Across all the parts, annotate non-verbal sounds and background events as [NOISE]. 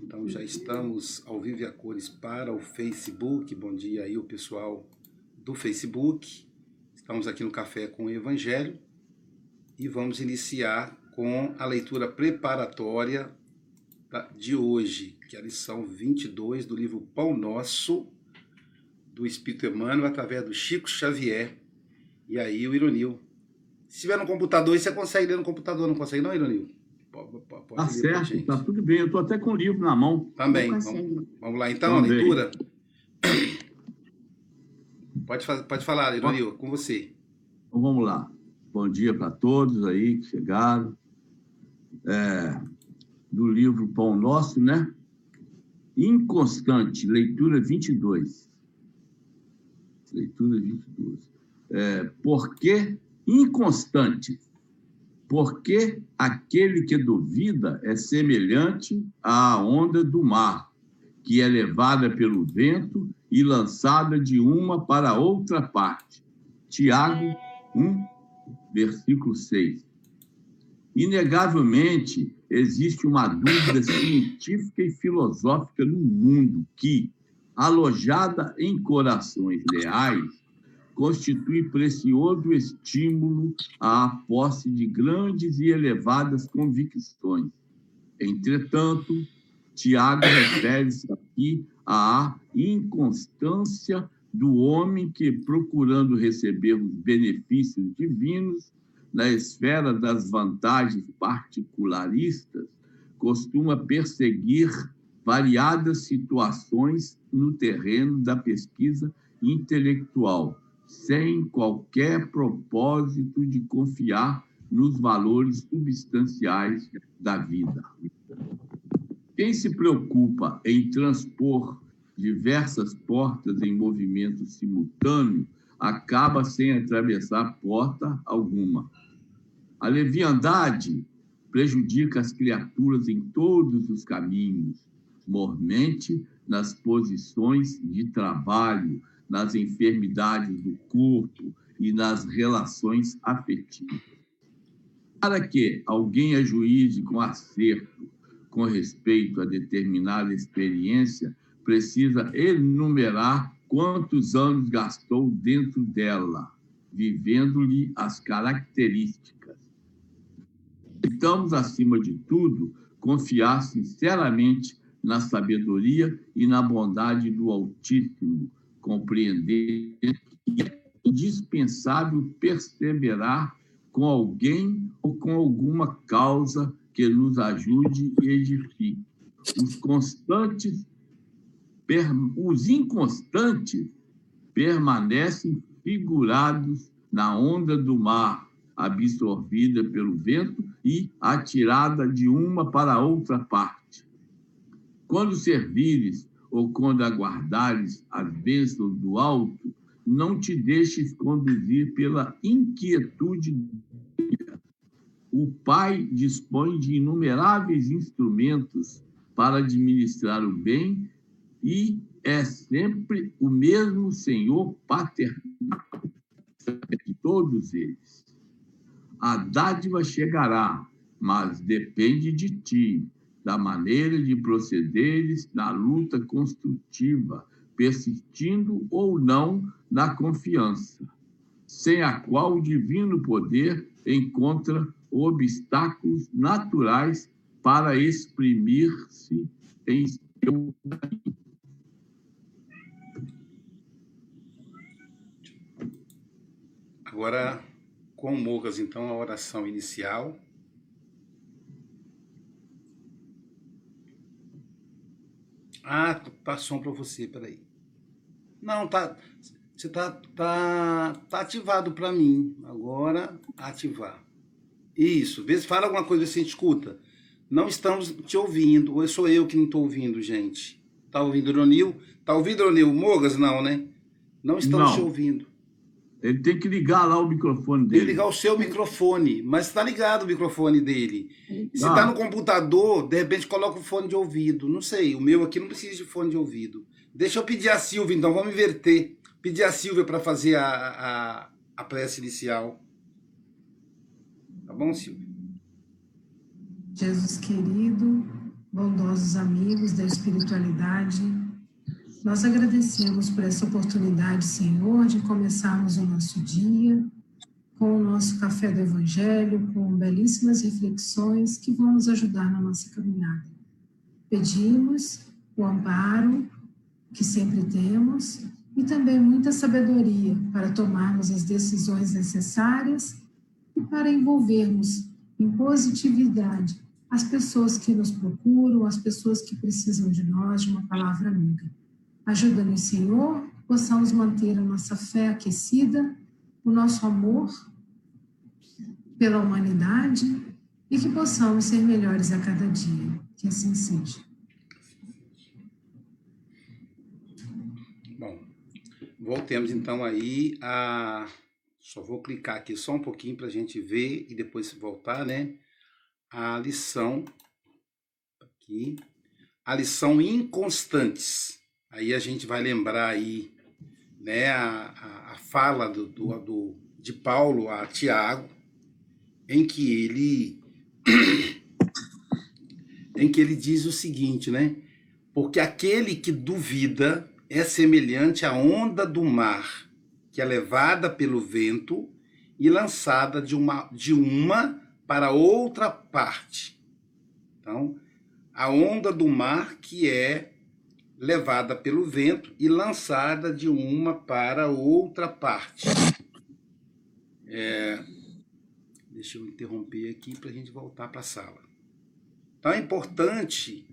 Então já estamos ao vivo e a cores para o Facebook. Bom dia aí o pessoal do Facebook. Estamos aqui no Café com o Evangelho e vamos iniciar com a leitura preparatória de hoje, que é a lição 22 do livro Pão Nosso, do Espírito Emmanuel, através do Chico Xavier e aí o Ironil. Se tiver no computador, você consegue ler no computador, não consegue não, Ironil? Pode, pode tá certo, tá tudo bem. Eu estou até com o livro na mão. Também. Vamos, vamos, lá então, Também. a leitura. Pode, pode falar, Ironil, com você. Então vamos lá. Bom dia para todos aí que chegaram. É, do livro Pão Nosso, né? Inconstante, leitura 22. Leitura 22. É, por que inconstante? Porque aquele que duvida é semelhante à onda do mar, que é levada pelo vento e lançada de uma para outra parte. Tiago 1, versículo 6. Inegavelmente, existe uma dúvida científica e filosófica no mundo que, alojada em corações leais, constitui precioso estímulo à posse de grandes e elevadas convicções. Entretanto, Tiago refere-se aqui à inconstância do homem que, procurando receber os benefícios divinos na esfera das vantagens particularistas, costuma perseguir variadas situações no terreno da pesquisa intelectual sem qualquer propósito de confiar nos valores substanciais da vida. Quem se preocupa em transpor diversas portas em movimento simultâneo acaba sem atravessar porta alguma. A leviandade prejudica as criaturas em todos os caminhos, mormente nas posições de trabalho, nas enfermidades do corpo e nas relações afetivas. Para que alguém ajuize com acerto com respeito a determinada experiência, precisa enumerar quantos anos gastou dentro dela, vivendo-lhe as características. Estamos, acima de tudo, confiar sinceramente na sabedoria e na bondade do Altíssimo, compreender que é indispensável perseverar com alguém ou com alguma causa que nos ajude e edifique. Os constantes, os inconstantes permanecem figurados na onda do mar, absorvida pelo vento e atirada de uma para outra parte. Quando servires ou quando aguardares as bênçãos do alto, não te deixes conduzir pela inquietude. O Pai dispõe de inumeráveis instrumentos para administrar o bem e é sempre o mesmo Senhor paternal de todos eles. A dádiva chegará, mas depende de ti da maneira de procederes na luta construtiva, persistindo ou não na confiança, sem a qual o divino poder encontra obstáculos naturais para exprimir-se em seu Agora, com o Mogas, então, a oração inicial. Ah, tá som para você, peraí. Não, tá. Você tá, tá, tá ativado para mim. Agora, ativar. Isso. Vê se fala alguma coisa assim, escuta. Não estamos te ouvindo. Ou sou eu que não estou ouvindo, gente? Tá ouvindo, Ronil? Tá ouvindo, Ronil? Mogas, não, né? Não estamos não. te ouvindo. Ele tem que ligar lá o microfone dele. Tem que ligar o seu microfone, mas está ligado o microfone dele. Se está ah. no computador, de repente coloca o fone de ouvido. Não sei, o meu aqui não precisa de fone de ouvido. Deixa eu pedir a Silvia, então, vamos inverter. Pedir a Silvia para fazer a, a, a prece inicial. Tá bom, Silvia? Jesus querido, bondosos amigos da espiritualidade, nós agradecemos por essa oportunidade, Senhor, de começarmos o nosso dia com o nosso café do Evangelho, com belíssimas reflexões que vão nos ajudar na nossa caminhada. Pedimos o amparo que sempre temos e também muita sabedoria para tomarmos as decisões necessárias e para envolvermos em positividade as pessoas que nos procuram, as pessoas que precisam de nós, de uma palavra amiga. Ajuda-nos, Senhor, possamos manter a nossa fé aquecida, o nosso amor pela humanidade e que possamos ser melhores a cada dia. Que assim seja. Bom, voltemos então aí a. Só vou clicar aqui só um pouquinho para a gente ver e depois voltar, né? A lição. Aqui. A lição inconstantes. Aí a gente vai lembrar aí né, a, a, a fala do, do, do, de Paulo a Tiago, em que ele [COUGHS] em que ele diz o seguinte, né? Porque aquele que duvida é semelhante à onda do mar, que é levada pelo vento e lançada de uma, de uma para outra parte. Então, a onda do mar que é levada pelo vento e lançada de uma para outra parte. É, deixa eu interromper aqui para a gente voltar para a sala. Então é importante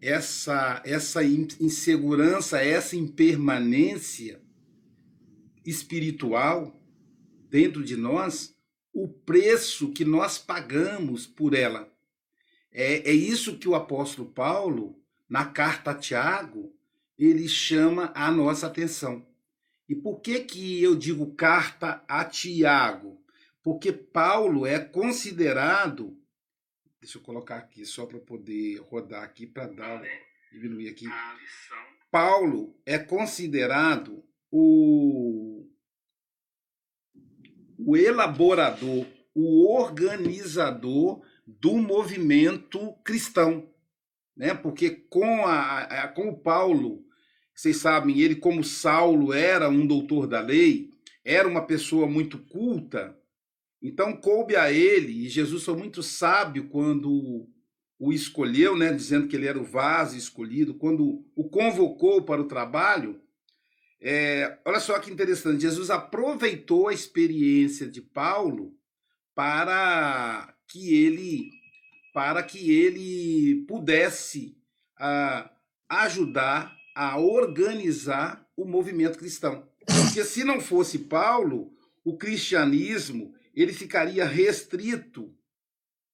essa, essa insegurança, essa impermanência espiritual dentro de nós, o preço que nós pagamos por ela. É, é isso que o apóstolo Paulo na carta a Tiago, ele chama a nossa atenção. E por que que eu digo carta a Tiago? Porque Paulo é considerado, deixa eu colocar aqui só para poder rodar aqui para dar diminuir aqui. Paulo é considerado o o elaborador, o organizador do movimento cristão né? Porque com a, a, com o Paulo, vocês sabem, ele como Saulo era um doutor da lei, era uma pessoa muito culta, então coube a ele, e Jesus foi muito sábio quando o escolheu, né, dizendo que ele era o vaso escolhido, quando o convocou para o trabalho, é, olha só que interessante, Jesus aproveitou a experiência de Paulo para que ele para que ele pudesse ah, ajudar a organizar o movimento cristão. Porque se não fosse Paulo, o cristianismo ele ficaria restrito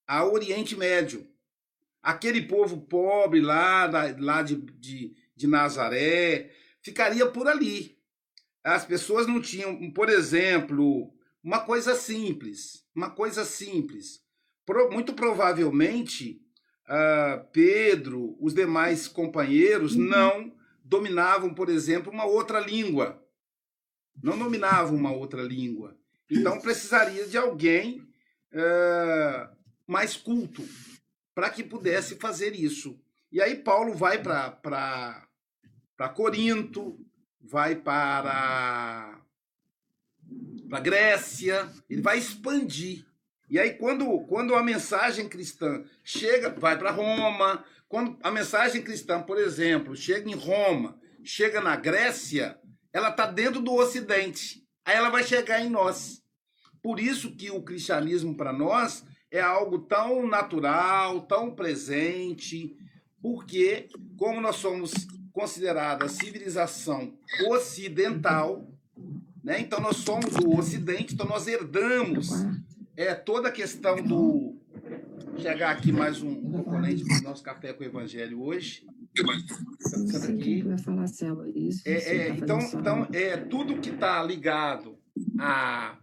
ao Oriente Médio. Aquele povo pobre lá, lá de, de, de Nazaré ficaria por ali. As pessoas não tinham, por exemplo, uma coisa simples, uma coisa simples muito provavelmente uh, Pedro, os demais companheiros uhum. não dominavam, por exemplo, uma outra língua. Não dominavam uma outra língua. Então precisaria de alguém uh, mais culto para que pudesse fazer isso. E aí Paulo vai para Corinto, vai para, para Grécia, ele vai expandir e aí, quando, quando a mensagem cristã chega, vai para Roma, quando a mensagem cristã, por exemplo, chega em Roma, chega na Grécia, ela está dentro do Ocidente. Aí ela vai chegar em nós. Por isso que o cristianismo para nós é algo tão natural, tão presente, porque como nós somos considerada civilização ocidental, né? Então nós somos o Ocidente, então nós herdamos é toda a questão do. Chegar aqui mais um, um componente do nosso café com o Evangelho hoje. É, é, então, então, é tudo que está ligado a,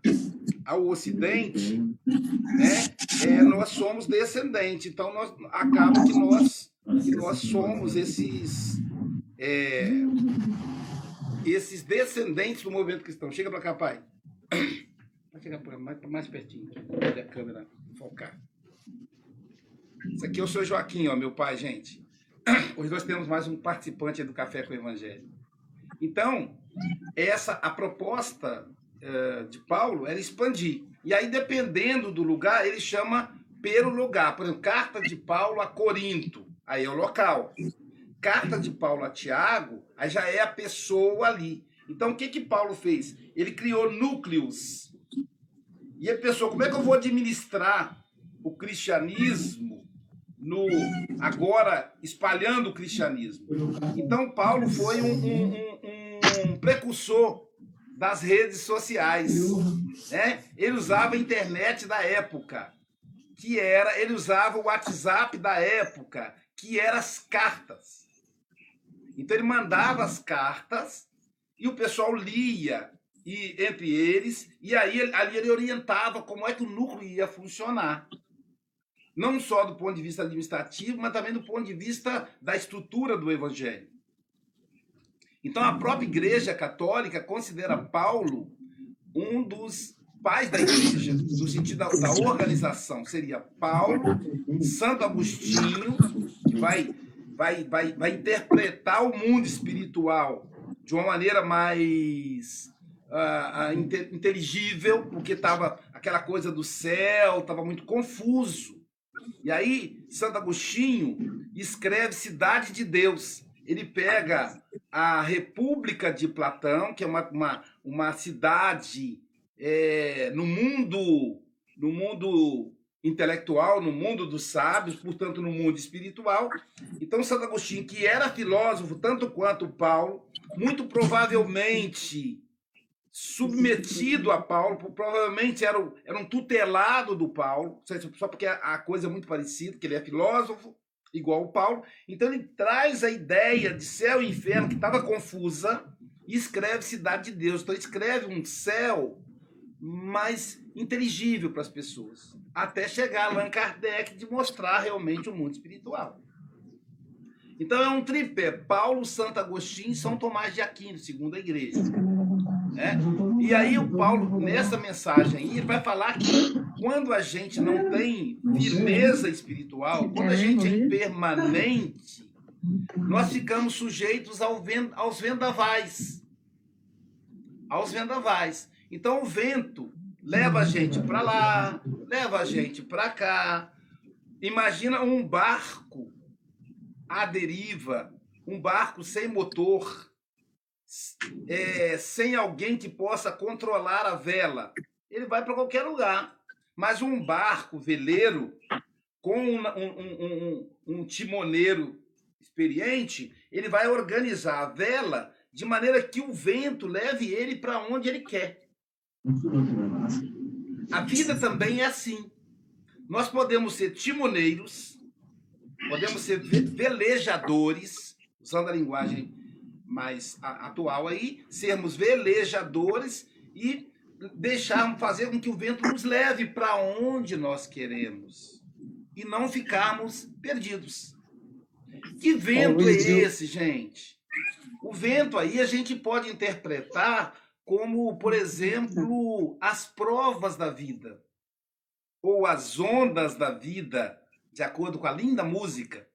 ao Ocidente, né? É, nós somos descendentes. Então, nós, acaba que nós, que nós somos esses. É, esses descendentes do movimento cristão. Chega para cá, pai. Vai chegar mais, mais pertinho, para a câmera focar. Esse aqui é o seu Joaquim, ó, meu pai, gente. [CLEARS THROAT] Hoje nós temos mais um participante do Café com o Evangelho. Então, essa a proposta uh, de Paulo era expandir. E aí, dependendo do lugar, ele chama pelo lugar. Por exemplo, carta de Paulo a Corinto, aí é o local. Carta de Paulo a Tiago, aí já é a pessoa ali. Então, o que que Paulo fez? Ele criou núcleos. E a pessoa, como é que eu vou administrar o cristianismo no agora espalhando o cristianismo? Então, Paulo foi um, um, um, um precursor das redes sociais. Né? Ele usava a internet da época, que era, ele usava o WhatsApp da época, que eram as cartas. Então ele mandava as cartas e o pessoal lia e entre eles, e aí ali ele orientava como é que o núcleo ia funcionar. Não só do ponto de vista administrativo, mas também do ponto de vista da estrutura do evangelho. Então a própria Igreja Católica considera Paulo um dos pais da igreja, no sentido da, organização. Seria Paulo, Santo Agostinho, que vai, vai, vai, vai interpretar o mundo espiritual de uma maneira mais uh, uh, inteligível, porque estava aquela coisa do céu, estava muito confuso. E aí, Santo Agostinho escreve Cidade de Deus ele pega a República de Platão, que é uma, uma, uma cidade é, no mundo no mundo intelectual, no mundo dos sábios, portanto, no mundo espiritual. Então, Santo Agostinho, que era filósofo tanto quanto Paulo, muito provavelmente submetido a Paulo, provavelmente era, era um tutelado do Paulo, só porque a coisa é muito parecida, que ele é filósofo, igual o Paulo. Então ele traz a ideia de céu e inferno que estava confusa e escreve cidade de Deus. Então escreve um céu mais inteligível para as pessoas, até chegar a Allan Kardec de mostrar realmente o mundo espiritual. Então é um tripé: Paulo, Santo Agostinho e São Tomás de Aquino, segundo a igreja. É? E aí o Paulo, nessa mensagem aí, ele vai falar que quando a gente não tem firmeza espiritual, quando a gente é impermanente, nós ficamos sujeitos ao vend aos vendavais. Aos vendavais. Então o vento leva a gente para lá, leva a gente para cá. Imagina um barco à deriva, um barco sem motor, é, sem alguém que possa controlar a vela. Ele vai para qualquer lugar. Mas um barco veleiro com um, um, um, um, timoneiro experiente, ele vai organizar a vela de maneira que o vento leve ele para onde ele quer. A vida também é assim. Nós podemos ser timoneiros, podemos ser velejadores, usando a linguagem mais atual aí, sermos velejadores e deixarmos fazer com que o vento nos leve para onde nós queremos e não ficarmos perdidos. Que vento é esse, gente? O vento aí a gente pode interpretar como, por exemplo, as provas da vida ou as ondas da vida de acordo com a linda música,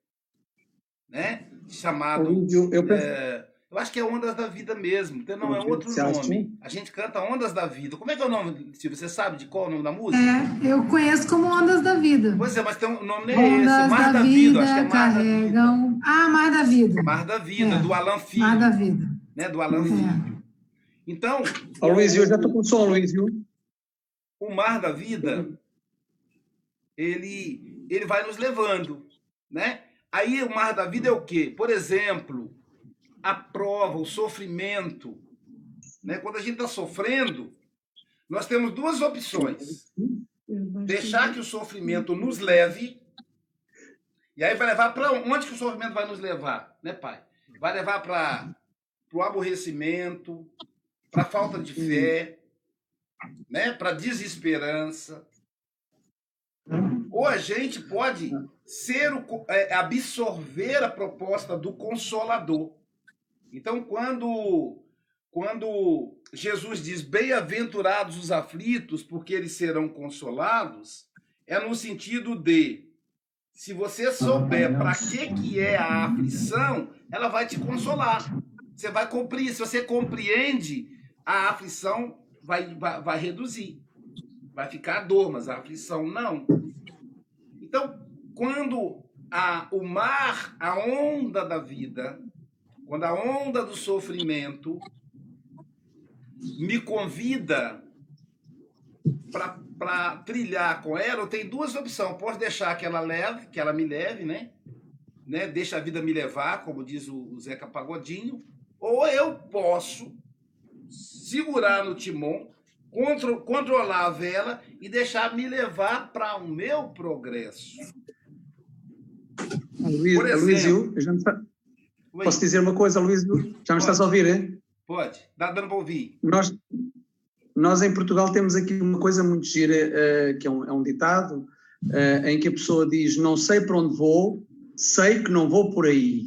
né? Chamado. Eu, eu, é, eu acho que é Ondas da Vida mesmo, então não é outro nome. A gente canta Ondas da Vida. Como é que é o nome, Silvia? Você sabe de qual é o nome da música? É, eu conheço como Ondas da Vida. Pois é, mas tem um nome é Ondas esse, Mar da, da Vida, vida, acho que é Mar carregam... da Vida. Ah, Mar da Vida. Mar da Vida, é. do Alan Filho. Mar da Vida. Né, do Alan é. Filho. Então... Ô, Luiz, eu já tô com som, Luiz, viu? O Mar da Vida, ele ele vai nos levando, né? Aí o mar da vida é o quê? Por exemplo, a prova, o sofrimento. Né? Quando a gente está sofrendo, nós temos duas opções. Deixar que o sofrimento nos leve. E aí vai levar para onde que o sofrimento vai nos levar, né, pai? Vai levar para o aborrecimento, para a falta de fé, né? para desesperança, ou a gente pode ser o, é, absorver a proposta do consolador. Então, quando, quando Jesus diz bem-aventurados os aflitos, porque eles serão consolados, é no sentido de Se você souber para que, que é a aflição, ela vai te consolar. Você vai compreender. Se você compreende, a aflição vai, vai, vai reduzir. Vai ficar a dor, mas a aflição não. Então, quando a, o mar, a onda da vida, quando a onda do sofrimento me convida para trilhar com ela, eu tenho duas opções. Posso deixar que ela leve, que ela me leve, né? né? Deixa a vida me levar, como diz o, Zeca Pagodinho. Ou eu posso segurar no timão, contro, controlar a vela e deixar me levar para o meu progresso. Luís, Por exemplo, Luís, eu, tá... posso dizer uma coisa, Luís? Já me estás a ouvir, hein? Pode, dá dando para ouvir. Nós, nós em Portugal temos aqui uma coisa muito gira, uh, que é um, é um ditado, uh, em que a pessoa diz: Não sei para onde vou, sei que não vou por aí.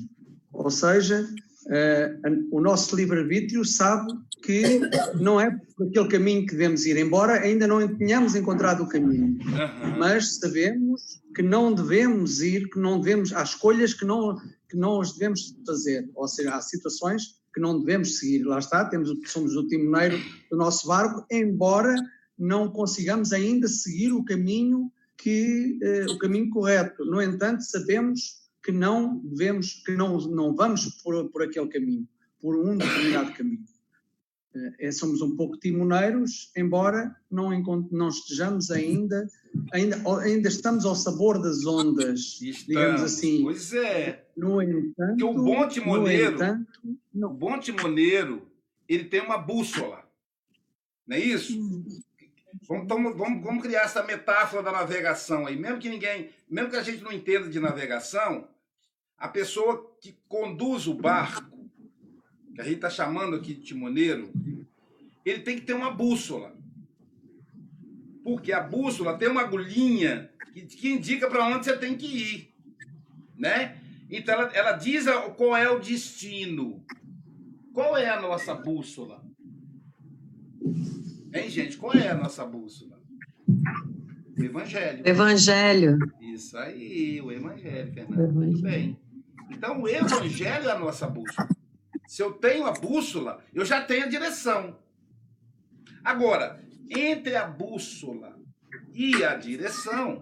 Ou seja, uh, o nosso livre-arbítrio sabe que não é por aquele caminho que devemos ir, embora ainda não tenhamos encontrado o caminho. Mas sabemos que não devemos ir, que não devemos, há escolhas que não, que não as devemos fazer, ou seja, há situações que não devemos seguir. Lá está, temos, somos o timoneiro do nosso barco, embora não consigamos ainda seguir o caminho que eh, o caminho correto. No entanto, sabemos que não devemos, que não, não vamos por, por aquele caminho, por um determinado caminho. Eh, é, somos um pouco timoneiros, embora não, não estejamos ainda, ainda, ainda estamos ao sabor das ondas, [LAUGHS] estamos, digamos assim. Pois é. No entanto, Porque o bom timoneiro, entanto, o bom timoneiro, ele tem uma bússola, não é isso? Hum. Vamos, vamos, vamos criar essa metáfora da navegação aí, mesmo que ninguém, mesmo que a gente não entenda de navegação, a pessoa que conduz o barco que a gente está chamando aqui de timoneiro, ele tem que ter uma bússola. Porque a bússola tem uma agulhinha que, que indica para onde você tem que ir. Né? Então ela, ela diz qual é o destino. Qual é a nossa bússola? Hein, gente? Qual é a nossa bússola? O Evangelho. Evangelho. Isso aí, o Evangelho, Fernando. Evangelho. Muito bem. Então, o Evangelho é a nossa bússola. Se eu tenho a bússola, eu já tenho a direção. Agora, entre a bússola e a direção,